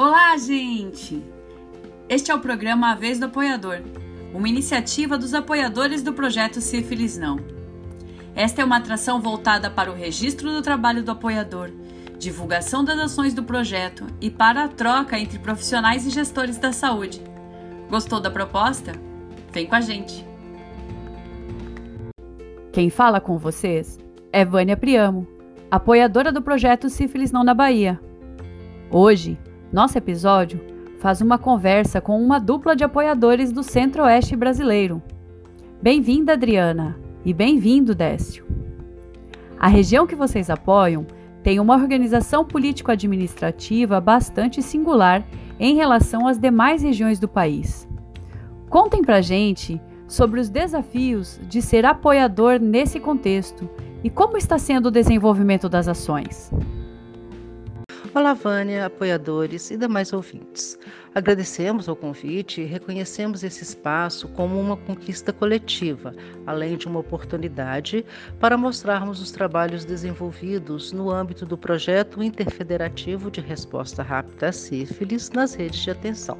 Olá, gente! Este é o programa A Vez do Apoiador, uma iniciativa dos apoiadores do projeto Sífilis Não. Esta é uma atração voltada para o registro do trabalho do apoiador, divulgação das ações do projeto e para a troca entre profissionais e gestores da saúde. Gostou da proposta? Vem com a gente! Quem fala com vocês é Vânia Priamo, apoiadora do projeto Sífilis Não na Bahia. Hoje, nosso episódio faz uma conversa com uma dupla de apoiadores do Centro-Oeste brasileiro. Bem-vinda, Adriana, e bem-vindo, Décio. A região que vocês apoiam tem uma organização político-administrativa bastante singular em relação às demais regiões do país. Contem pra gente sobre os desafios de ser apoiador nesse contexto e como está sendo o desenvolvimento das ações. Olá, Vânia, apoiadores e demais ouvintes. Agradecemos o convite e reconhecemos esse espaço como uma conquista coletiva, além de uma oportunidade para mostrarmos os trabalhos desenvolvidos no âmbito do projeto interfederativo de resposta rápida à sífilis nas redes de atenção.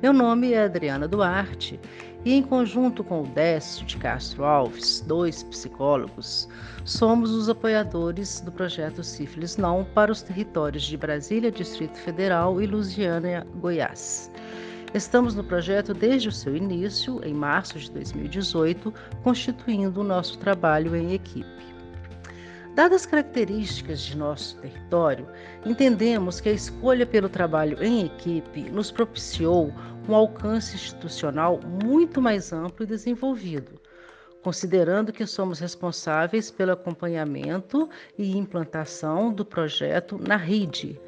Meu nome é Adriana Duarte e, em conjunto com o Décio de Castro Alves, dois psicólogos, somos os apoiadores do projeto Sífilis Não para os territórios de Brasília, Distrito Federal e Lusiana, Goiás. Estamos no projeto desde o seu início, em março de 2018, constituindo o nosso trabalho em equipe. Dadas as características de nosso território, entendemos que a escolha pelo trabalho em equipe nos propiciou um alcance institucional muito mais amplo e desenvolvido, considerando que somos responsáveis pelo acompanhamento e implantação do projeto na RIDE,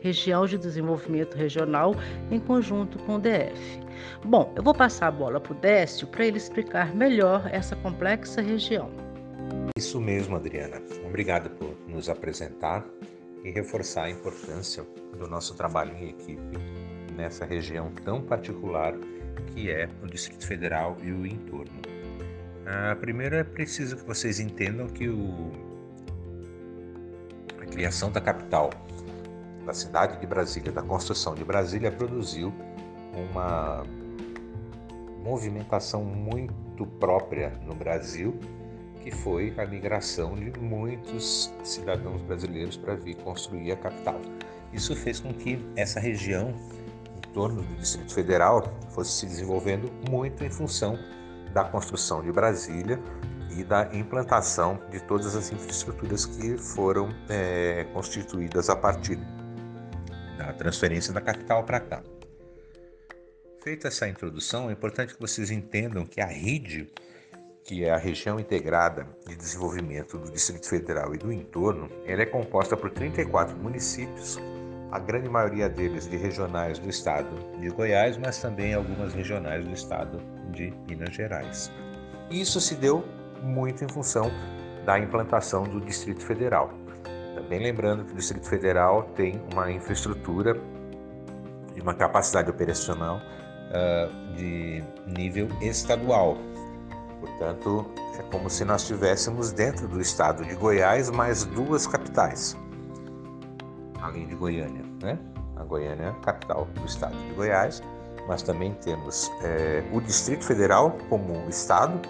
Região de Desenvolvimento Regional, em conjunto com o DF. Bom, eu vou passar a bola para o Décio para ele explicar melhor essa complexa região. Isso mesmo, Adriana. Obrigado por nos apresentar e reforçar a importância do nosso trabalho em equipe nessa região tão particular que é o Distrito Federal e o entorno. Ah, primeiro é preciso que vocês entendam que o, a criação da capital, da cidade de Brasília, da construção de Brasília, produziu uma movimentação muito própria no Brasil que foi a migração de muitos cidadãos brasileiros para vir construir a capital. Isso fez com que essa região torno do Distrito Federal fosse se desenvolvendo muito em função da construção de Brasília e da implantação de todas as infraestruturas que foram é, constituídas a partir da transferência da capital para cá. Feita essa introdução, é importante que vocês entendam que a RIDE que é a região integrada de desenvolvimento do Distrito Federal e do entorno, ela é composta por 34 municípios, a grande maioria deles de regionais do estado de Goiás, mas também algumas regionais do estado de Minas Gerais. Isso se deu muito em função da implantação do Distrito Federal. Também lembrando que o Distrito Federal tem uma infraestrutura e uma capacidade operacional uh, de nível estadual, Portanto, é como se nós tivéssemos dentro do estado de Goiás mais duas capitais, além de Goiânia, né? A Goiânia é a capital do estado de Goiás, mas também temos é, o Distrito Federal como estado,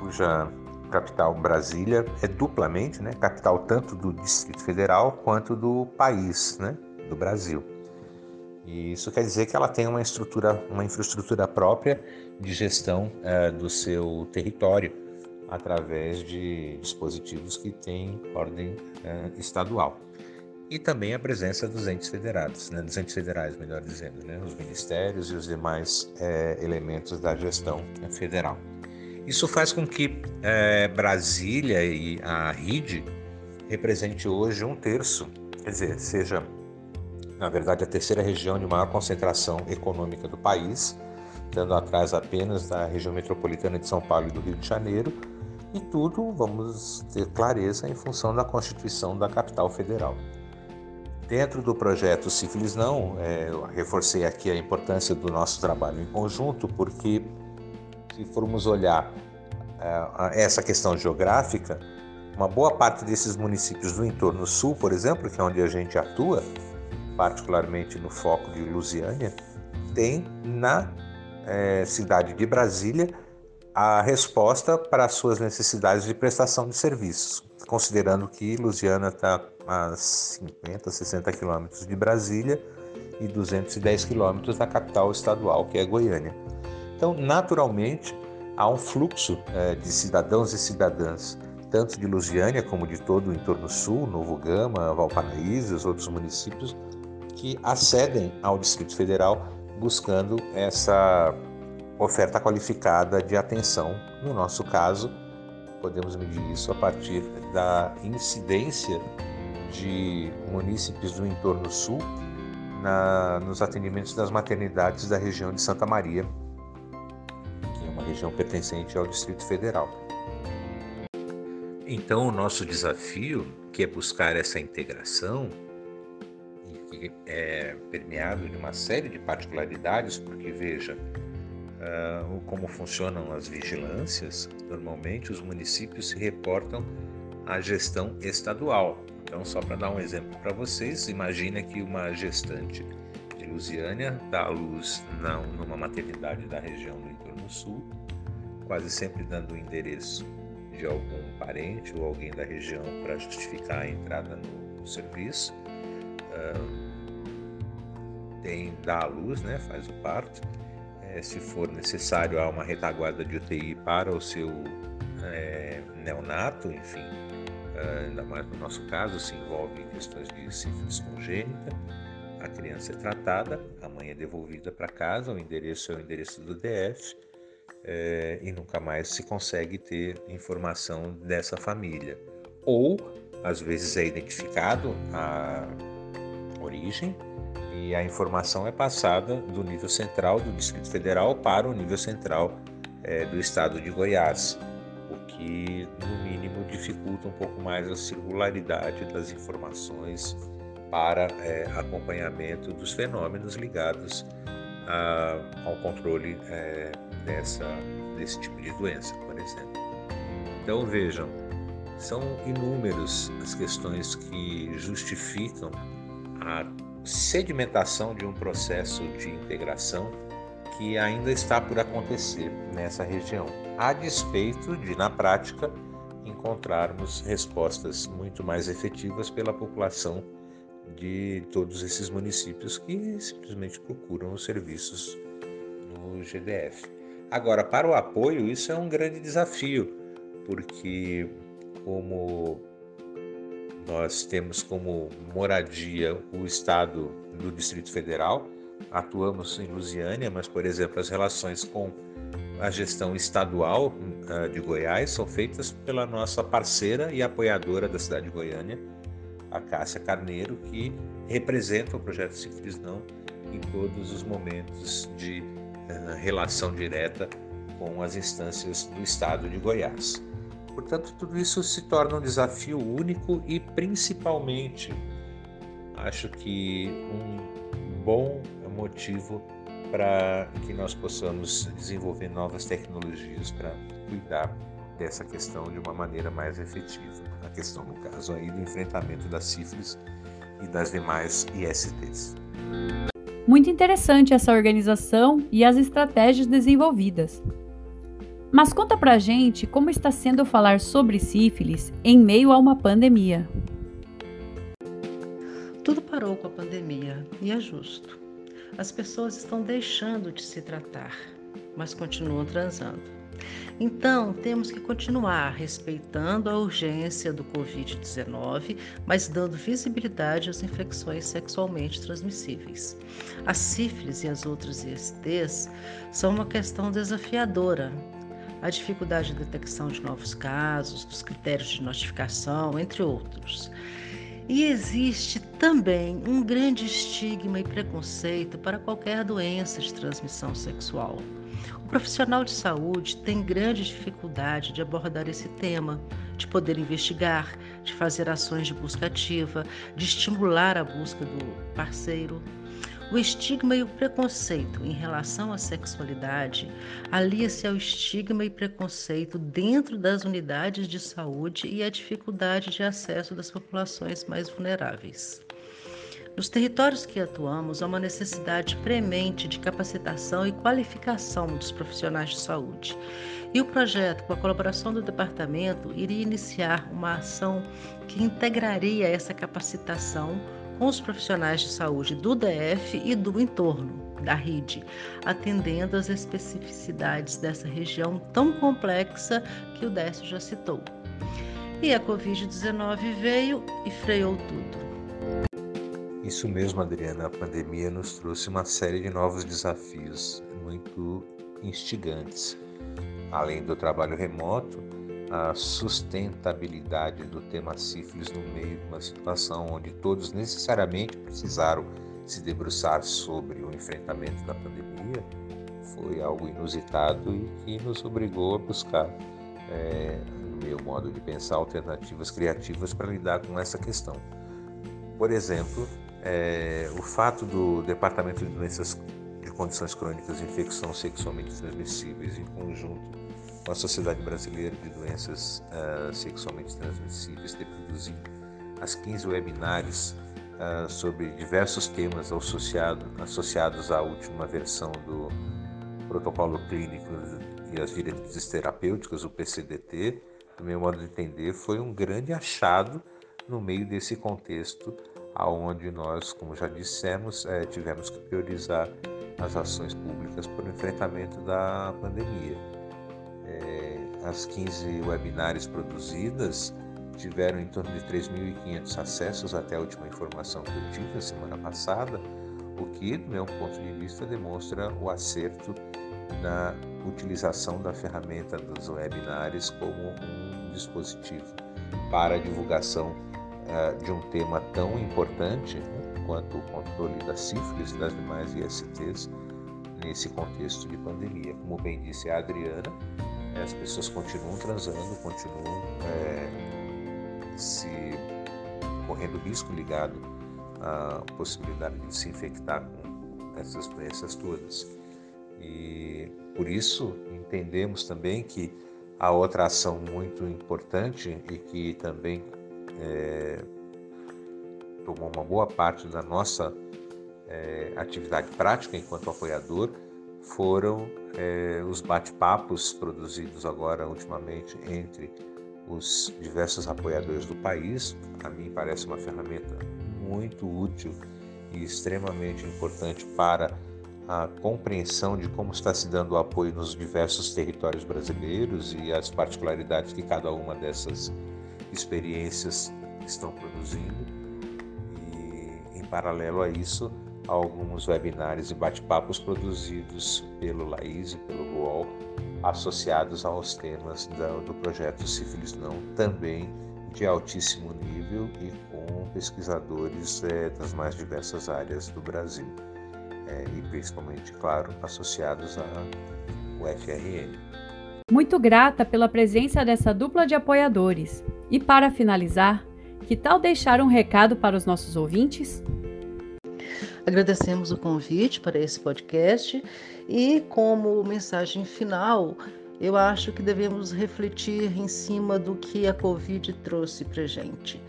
cuja capital Brasília é duplamente, né? Capital tanto do Distrito Federal quanto do país, né? Do Brasil. E isso quer dizer que ela tem uma estrutura, uma infraestrutura própria de gestão é, do seu território através de dispositivos que têm ordem é, estadual. E também a presença dos entes federados, né, dos entes federais, melhor dizendo, né, os ministérios e os demais é, elementos da gestão federal. Isso faz com que é, Brasília e a RIDE represente hoje um terço, quer dizer, seja na verdade, a terceira região de maior concentração econômica do país, estando atrás apenas da região metropolitana de São Paulo e do Rio de Janeiro, e tudo, vamos ter clareza, em função da constituição da capital federal. Dentro do projeto Sífilis Não, é, eu reforcei aqui a importância do nosso trabalho em conjunto, porque se formos olhar é, essa questão geográfica, uma boa parte desses municípios do entorno sul, por exemplo, que é onde a gente atua, particularmente no foco de Lusiânia, tem na é, cidade de Brasília a resposta para as suas necessidades de prestação de serviços, considerando que Lusiana está a 50, 60 quilômetros de Brasília e 210 quilômetros da capital estadual, que é Goiânia. Então, naturalmente, há um fluxo é, de cidadãos e cidadãs, tanto de Lusiânia como de todo o entorno sul, Novo Gama, Valparaíso e os outros municípios, que acedem ao Distrito Federal buscando essa oferta qualificada de atenção. No nosso caso, podemos medir isso a partir da incidência de munícipes do entorno sul na, nos atendimentos das maternidades da região de Santa Maria, que é uma região pertencente ao Distrito Federal. Então, o nosso desafio, que é buscar essa integração, que é permeado de uma série de particularidades, porque veja uh, como funcionam as vigilâncias. Normalmente, os municípios se reportam à gestão estadual. Então, só para dar um exemplo para vocês, imagine que uma gestante de Lusiânia dá à luz na, numa maternidade da região do entorno sul, quase sempre dando o endereço de algum parente ou alguém da região para justificar a entrada no, no serviço tem dá à luz, né, faz o parto. É, se for necessário, há uma retaguarda de UTI para o seu é, neonato, enfim, ainda mais no nosso caso, se envolve questões de sífilis congênita. A criança é tratada, a mãe é devolvida para casa, o endereço é o endereço do DF é, e nunca mais se consegue ter informação dessa família. Ou, às vezes, é identificado a origem e a informação é passada do nível central do Distrito Federal para o nível central é, do estado de Goiás, o que, no mínimo, dificulta um pouco mais a circularidade das informações para é, acompanhamento dos fenômenos ligados a, ao controle é, dessa, desse tipo de doença, por exemplo. Então, vejam, são inúmeras as questões que justificam a sedimentação de um processo de integração que ainda está por acontecer nessa região, a despeito de, na prática, encontrarmos respostas muito mais efetivas pela população de todos esses municípios que simplesmente procuram os serviços no GDF. Agora, para o apoio, isso é um grande desafio, porque, como nós temos como moradia o estado do Distrito Federal, atuamos em Lusiânia, mas, por exemplo, as relações com a gestão estadual uh, de Goiás são feitas pela nossa parceira e apoiadora da cidade de Goiânia, a Cássia Carneiro, que representa o projeto Simples Não em todos os momentos de uh, relação direta com as instâncias do estado de Goiás. Portanto, tudo isso se torna um desafio único e, principalmente, acho que um bom motivo para que nós possamos desenvolver novas tecnologias para cuidar dessa questão de uma maneira mais efetiva. A questão, no caso, aí do enfrentamento da sífilis e das demais ISTs. Muito interessante essa organização e as estratégias desenvolvidas. Mas conta pra gente como está sendo falar sobre sífilis em meio a uma pandemia. Tudo parou com a pandemia e é justo. As pessoas estão deixando de se tratar, mas continuam transando. Então, temos que continuar respeitando a urgência do Covid-19, mas dando visibilidade às infecções sexualmente transmissíveis. A sífilis e as outras ISTs são uma questão desafiadora, a dificuldade de detecção de novos casos, dos critérios de notificação, entre outros. E existe também um grande estigma e preconceito para qualquer doença de transmissão sexual. O profissional de saúde tem grande dificuldade de abordar esse tema, de poder investigar, de fazer ações de busca ativa, de estimular a busca do parceiro. O estigma e o preconceito em relação à sexualidade alia-se ao estigma e preconceito dentro das unidades de saúde e à dificuldade de acesso das populações mais vulneráveis. Nos territórios que atuamos, há uma necessidade premente de capacitação e qualificação dos profissionais de saúde. E o projeto, com a colaboração do departamento, iria iniciar uma ação que integraria essa capacitação com os profissionais de saúde do DF e do entorno, da RID, atendendo às especificidades dessa região tão complexa que o Décio já citou. E a Covid-19 veio e freou tudo. Isso mesmo, Adriana. A pandemia nos trouxe uma série de novos desafios muito instigantes. Além do trabalho remoto, a sustentabilidade do tema sífilis no meio de uma situação onde todos necessariamente precisaram se debruçar sobre o enfrentamento da pandemia foi algo inusitado e que nos obrigou a buscar, é, no meu modo de pensar, alternativas criativas para lidar com essa questão. Por exemplo, é, o fato do Departamento de Doenças de Condições Crônicas e Infecção Sexualmente Transmissíveis, em conjunto a Sociedade Brasileira de Doenças uh, Sexualmente Transmissíveis, ter produzido as 15 webinários uh, sobre diversos temas associado, associados à última versão do Protocolo Clínico e as Diretrizes Terapêuticas, o PCDT, do meu modo de entender, foi um grande achado no meio desse contexto aonde nós, como já dissemos, é, tivemos que priorizar as ações públicas para o enfrentamento da pandemia. As 15 webinários produzidas tiveram em torno de 3.500 acessos até a última informação que eu tive a semana passada, o que, do meu ponto de vista, demonstra o acerto na utilização da ferramenta dos webinários como um dispositivo para a divulgação uh, de um tema tão importante né, quanto o controle da sífilis e das demais ISTs nesse contexto de pandemia. Como bem disse a Adriana, as pessoas continuam transando, continuam é, se correndo risco ligado à possibilidade de se infectar com essas doenças todas. E por isso entendemos também que a outra ação muito importante e que também é, tomou uma boa parte da nossa é, atividade prática enquanto apoiador foram é, os bate-papos produzidos agora ultimamente entre os diversos apoiadores do país. A mim parece uma ferramenta muito útil e extremamente importante para a compreensão de como está se dando o apoio nos diversos territórios brasileiros e as particularidades que cada uma dessas experiências estão produzindo e, em paralelo a isso, alguns webinários e bate-papos produzidos pelo Laís e pelo UOL associados aos temas do projeto Sífilis Não, também de altíssimo nível e com pesquisadores é, das mais diversas áreas do Brasil é, e principalmente, claro, associados à UFRN. Muito grata pela presença dessa dupla de apoiadores. E para finalizar, que tal deixar um recado para os nossos ouvintes? Agradecemos o convite para esse podcast e, como mensagem final, eu acho que devemos refletir em cima do que a Covid trouxe para gente.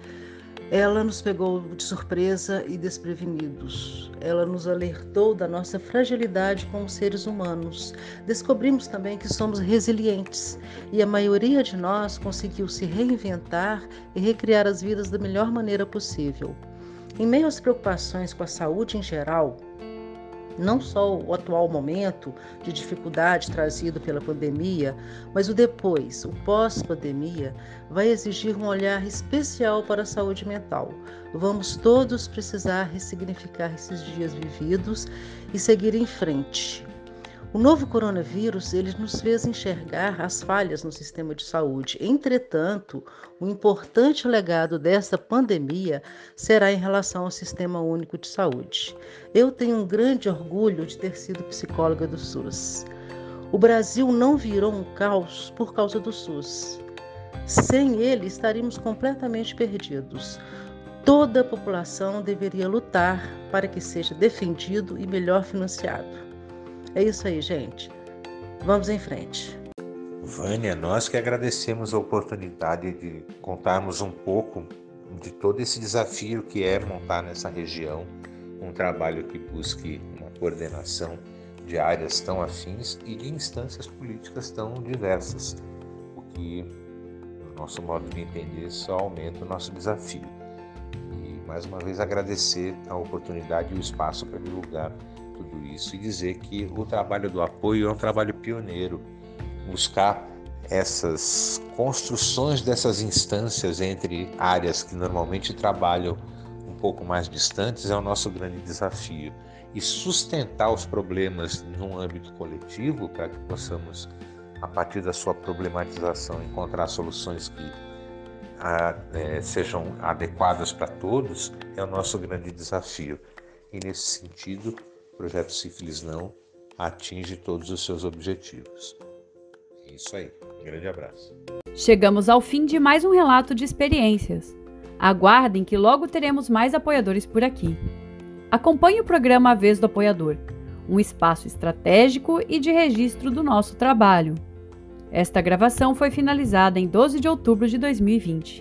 Ela nos pegou de surpresa e desprevenidos. Ela nos alertou da nossa fragilidade como seres humanos. Descobrimos também que somos resilientes e a maioria de nós conseguiu se reinventar e recriar as vidas da melhor maneira possível. Em meio às preocupações com a saúde em geral, não só o atual momento de dificuldade trazido pela pandemia, mas o depois, o pós-pandemia, vai exigir um olhar especial para a saúde mental. Vamos todos precisar ressignificar esses dias vividos e seguir em frente. O novo coronavírus ele nos fez enxergar as falhas no sistema de saúde. Entretanto, o importante legado dessa pandemia será em relação ao Sistema Único de Saúde. Eu tenho um grande orgulho de ter sido psicóloga do SUS. O Brasil não virou um caos por causa do SUS. Sem ele, estaríamos completamente perdidos. Toda a população deveria lutar para que seja defendido e melhor financiado. É isso aí, gente. Vamos em frente. Vânia, nós que agradecemos a oportunidade de contarmos um pouco de todo esse desafio que é montar nessa região um trabalho que busque uma coordenação de áreas tão afins e de instâncias políticas tão diversas, o que, no nosso modo de entender, só aumenta o nosso desafio. E mais uma vez agradecer a oportunidade e o espaço para divulgar tudo isso e dizer que o trabalho do apoio é um trabalho pioneiro, buscar essas construções dessas instâncias entre áreas que normalmente trabalham um pouco mais distantes é o nosso grande desafio. E sustentar os problemas num âmbito coletivo para que possamos, a partir da sua problematização, encontrar soluções que a, é, sejam adequadas para todos é o nosso grande desafio. E nesse sentido, projeto Sífilis Não atinge todos os seus objetivos. É isso aí. Um grande abraço. Chegamos ao fim de mais um relato de experiências. Aguardem que logo teremos mais apoiadores por aqui. Acompanhe o programa A Vez do Apoiador, um espaço estratégico e de registro do nosso trabalho. Esta gravação foi finalizada em 12 de outubro de 2020.